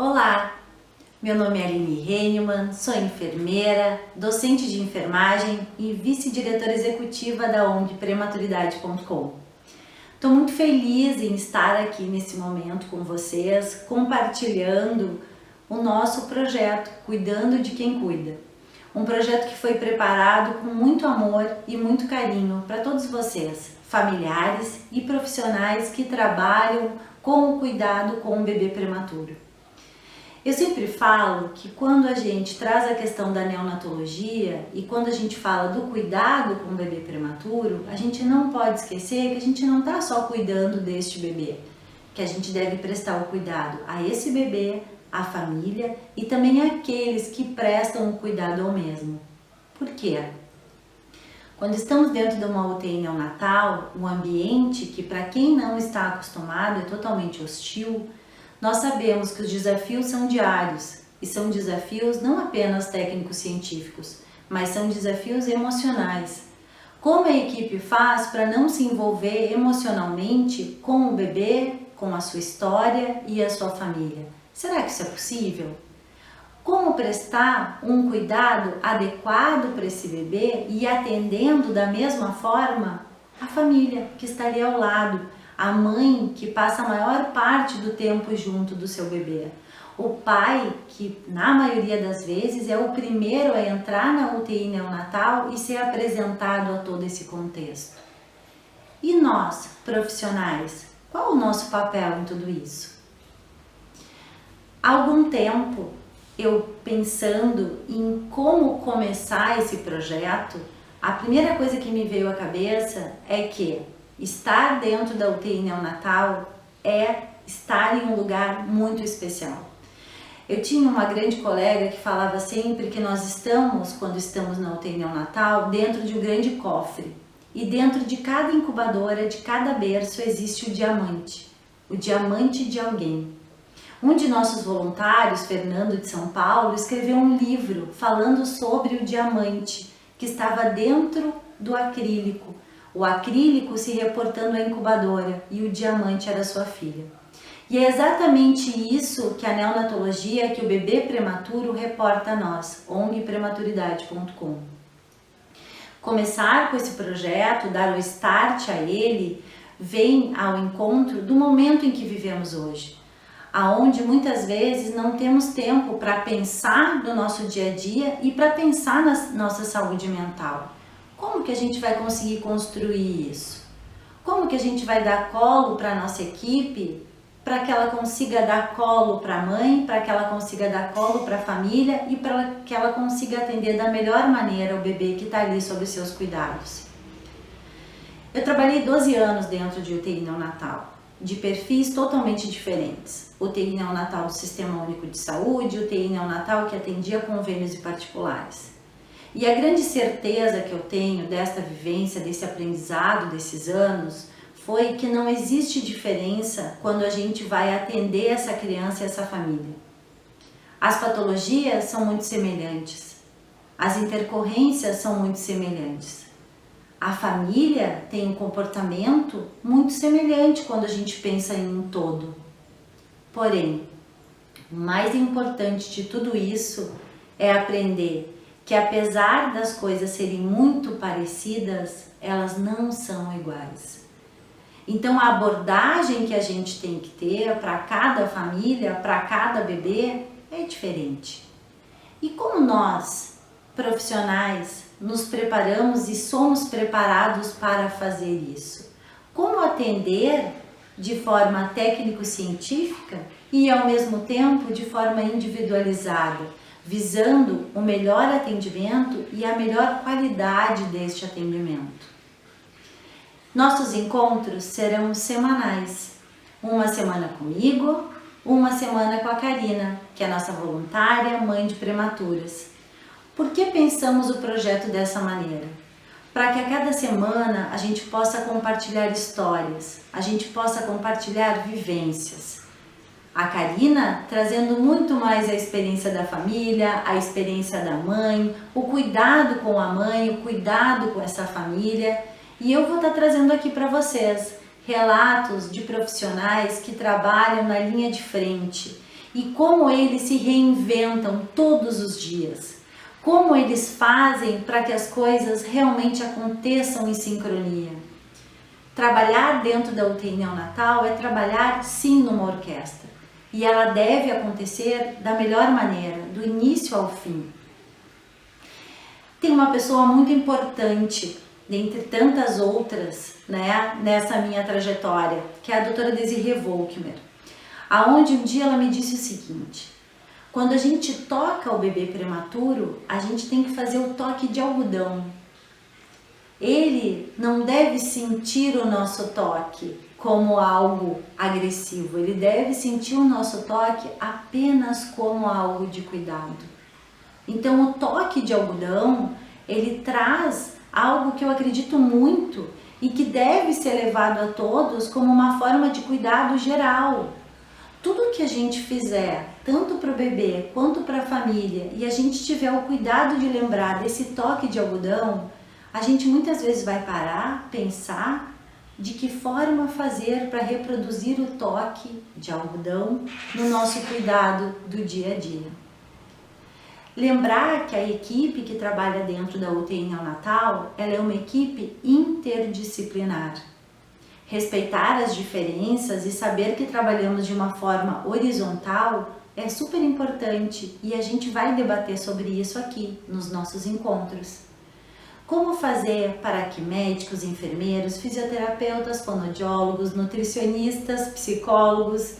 Olá, meu nome é Aline Heinemann, sou enfermeira, docente de enfermagem e vice-diretora executiva da ONG Prematuridade.com. Estou muito feliz em estar aqui nesse momento com vocês, compartilhando o nosso projeto Cuidando de Quem Cuida. Um projeto que foi preparado com muito amor e muito carinho para todos vocês, familiares e profissionais que trabalham com o cuidado com o bebê prematuro. Eu sempre falo que quando a gente traz a questão da neonatologia e quando a gente fala do cuidado com o bebê prematuro, a gente não pode esquecer que a gente não está só cuidando deste bebê, que a gente deve prestar o cuidado a esse bebê, a família e também aqueles que prestam o cuidado ao mesmo. Por quê? Quando estamos dentro de uma UTI neonatal, um ambiente que para quem não está acostumado é totalmente hostil, nós sabemos que os desafios são diários e são desafios não apenas técnicos científicos, mas são desafios emocionais. Como a equipe faz para não se envolver emocionalmente com o bebê, com a sua história e a sua família? Será que isso é possível? Como prestar um cuidado adequado para esse bebê e atendendo da mesma forma a família que está ali ao lado, a mãe que passa a maior parte do tempo junto do seu bebê, o pai que na maioria das vezes é o primeiro a entrar na UTI neonatal e ser apresentado a todo esse contexto. E nós, profissionais, qual o nosso papel em tudo isso? Há algum tempo eu pensando em como começar esse projeto, a primeira coisa que me veio à cabeça é que estar dentro da UTI neonatal é estar em um lugar muito especial. Eu tinha uma grande colega que falava sempre que nós estamos, quando estamos na UTI neonatal, dentro de um grande cofre. E dentro de cada incubadora, de cada berço, existe o diamante. O diamante de alguém. Um de nossos voluntários, Fernando de São Paulo, escreveu um livro falando sobre o diamante que estava dentro do acrílico o acrílico se reportando à incubadora e o diamante era sua filha. E é exatamente isso que a neonatologia, que o bebê prematuro reporta a nós, ongprematuridade.com. Começar com esse projeto, dar o start a ele, vem ao encontro do momento em que vivemos hoje, aonde muitas vezes não temos tempo para pensar no nosso dia a dia e para pensar na nossa saúde mental. Como que a gente vai conseguir construir isso? Como que a gente vai dar colo para a nossa equipe para que ela consiga dar colo para a mãe, para que ela consiga dar colo para a família e para que ela consiga atender da melhor maneira o bebê que está ali sob seus cuidados. Eu trabalhei 12 anos dentro de UTI neonatal, de perfis totalmente diferentes. UTI neonatal do Sistema Único de Saúde, UTI neonatal que atendia convênios e particulares. E a grande certeza que eu tenho desta vivência, desse aprendizado desses anos, foi que não existe diferença quando a gente vai atender essa criança e essa família. As patologias são muito semelhantes, as intercorrências são muito semelhantes. A família tem um comportamento muito semelhante quando a gente pensa em um todo. Porém, o mais importante de tudo isso é aprender que apesar das coisas serem muito parecidas, elas não são iguais. Então a abordagem que a gente tem que ter para cada família, para cada bebê é diferente. E como nós, profissionais, nos preparamos e somos preparados para fazer isso? Como atender de forma técnico-científica e ao mesmo tempo de forma individualizada? Visando o melhor atendimento e a melhor qualidade deste atendimento. Nossos encontros serão semanais, uma semana comigo, uma semana com a Karina, que é nossa voluntária mãe de prematuras. Por que pensamos o projeto dessa maneira? Para que a cada semana a gente possa compartilhar histórias, a gente possa compartilhar vivências a Karina trazendo muito mais a experiência da família, a experiência da mãe, o cuidado com a mãe, o cuidado com essa família. E eu vou estar trazendo aqui para vocês relatos de profissionais que trabalham na linha de frente e como eles se reinventam todos os dias. Como eles fazem para que as coisas realmente aconteçam em sincronia. Trabalhar dentro da UTI neonatal é trabalhar sim numa orquestra e ela deve acontecer da melhor maneira, do início ao fim. Tem uma pessoa muito importante, dentre tantas outras, né, nessa minha trajetória, que é a doutora Desiree Volkmer, aonde um dia ela me disse o seguinte: quando a gente toca o bebê prematuro, a gente tem que fazer o toque de algodão. Ele não deve sentir o nosso toque como algo agressivo, ele deve sentir o nosso toque apenas como algo de cuidado. Então, o toque de algodão, ele traz algo que eu acredito muito e que deve ser levado a todos como uma forma de cuidado geral. Tudo que a gente fizer, tanto para o bebê quanto para a família, e a gente tiver o cuidado de lembrar desse toque de algodão, a gente muitas vezes vai parar, pensar de que forma fazer para reproduzir o toque de algodão no nosso cuidado do dia a dia. Lembrar que a equipe que trabalha dentro da UTI neonatal, ela é uma equipe interdisciplinar. Respeitar as diferenças e saber que trabalhamos de uma forma horizontal é super importante e a gente vai debater sobre isso aqui nos nossos encontros. Como fazer para que médicos, enfermeiros, fisioterapeutas, fonoaudiólogos, nutricionistas, psicólogos,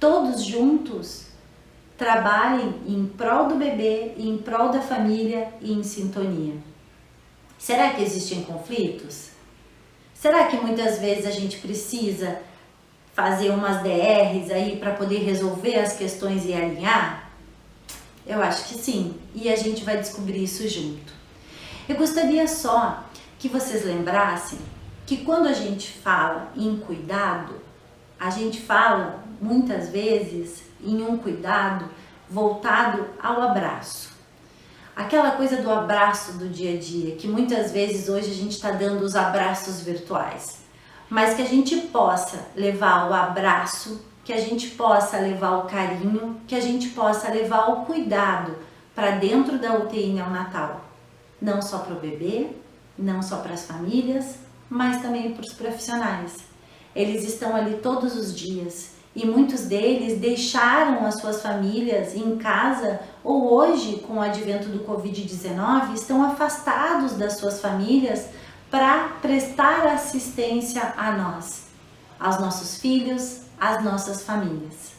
todos juntos trabalhem em prol do bebê, em prol da família e em sintonia. Será que existem conflitos? Será que muitas vezes a gente precisa fazer umas DRs aí para poder resolver as questões e alinhar? Eu acho que sim, e a gente vai descobrir isso junto. Eu gostaria só que vocês lembrassem que quando a gente fala em cuidado, a gente fala muitas vezes em um cuidado voltado ao abraço. Aquela coisa do abraço do dia a dia, que muitas vezes hoje a gente está dando os abraços virtuais, mas que a gente possa levar o abraço, que a gente possa levar o carinho, que a gente possa levar o cuidado para dentro da UTI neonatal, não só para o bebê, não só para as famílias, mas também para os profissionais. Eles estão ali todos os dias e muitos deles deixaram as suas famílias em casa ou hoje, com o advento do Covid-19, estão afastados das suas famílias para prestar assistência a nós, aos nossos filhos, às nossas famílias.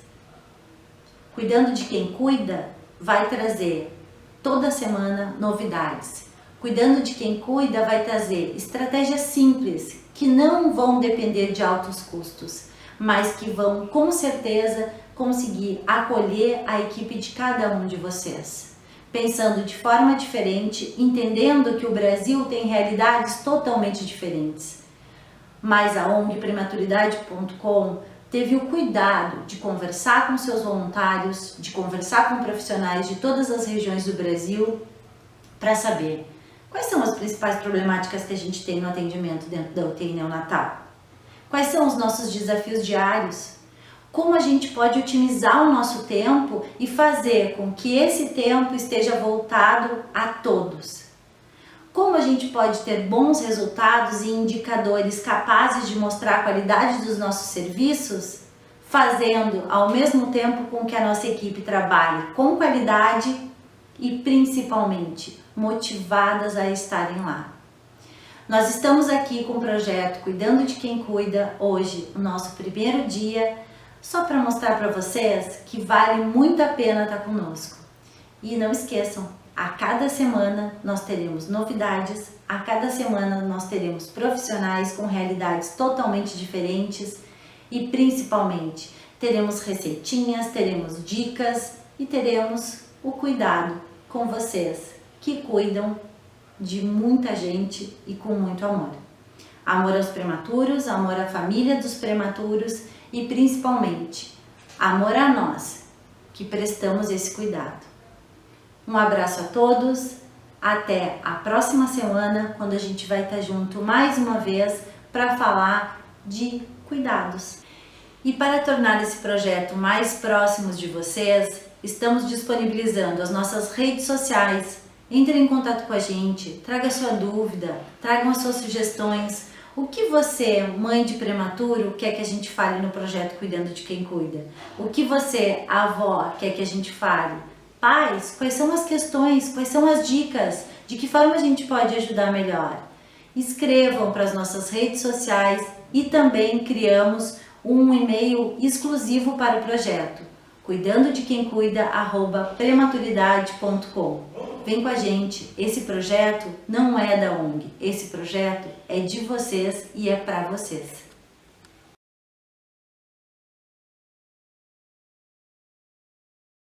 Cuidando de quem cuida, vai trazer toda semana novidades. Cuidando de quem cuida, vai trazer estratégias simples que não vão depender de altos custos mas que vão com certeza conseguir acolher a equipe de cada um de vocês. Pensando de forma diferente, entendendo que o Brasil tem realidades totalmente diferentes. Mas a ONG Prematuridade.com teve o cuidado de conversar com seus voluntários, de conversar com profissionais de todas as regiões do Brasil para saber quais são as principais problemáticas que a gente tem no atendimento dentro da UTI neonatal. Quais são os nossos desafios diários? Como a gente pode otimizar o nosso tempo e fazer com que esse tempo esteja voltado a todos? Como a gente pode ter bons resultados e indicadores capazes de mostrar a qualidade dos nossos serviços, fazendo ao mesmo tempo com que a nossa equipe trabalhe com qualidade e principalmente motivadas a estarem lá? Nós estamos aqui com o projeto Cuidando de Quem Cuida hoje, o nosso primeiro dia, só para mostrar para vocês que vale muito a pena estar conosco. E não esqueçam, a cada semana nós teremos novidades, a cada semana nós teremos profissionais com realidades totalmente diferentes e principalmente teremos receitinhas, teremos dicas e teremos o cuidado com vocês que cuidam de muita gente e com muito amor. Amor aos prematuros, amor à família dos prematuros e principalmente amor a nós que prestamos esse cuidado. Um abraço a todos, até a próxima semana, quando a gente vai estar junto mais uma vez para falar de cuidados. E para tornar esse projeto mais próximo de vocês, estamos disponibilizando as nossas redes sociais. Entre em contato com a gente, traga sua dúvida, tragam as suas sugestões. O que você, mãe de prematuro, quer que a gente fale no projeto Cuidando de Quem Cuida? O que você, avó, quer que a gente fale? Pais, quais são as questões, quais são as dicas, de que forma a gente pode ajudar melhor? Escrevam para as nossas redes sociais e também criamos um e-mail exclusivo para o projeto, cuidando de quem cuida, arroba prematuridade.com. Vem com a gente, esse projeto não é da ONG, esse projeto é de vocês e é para vocês.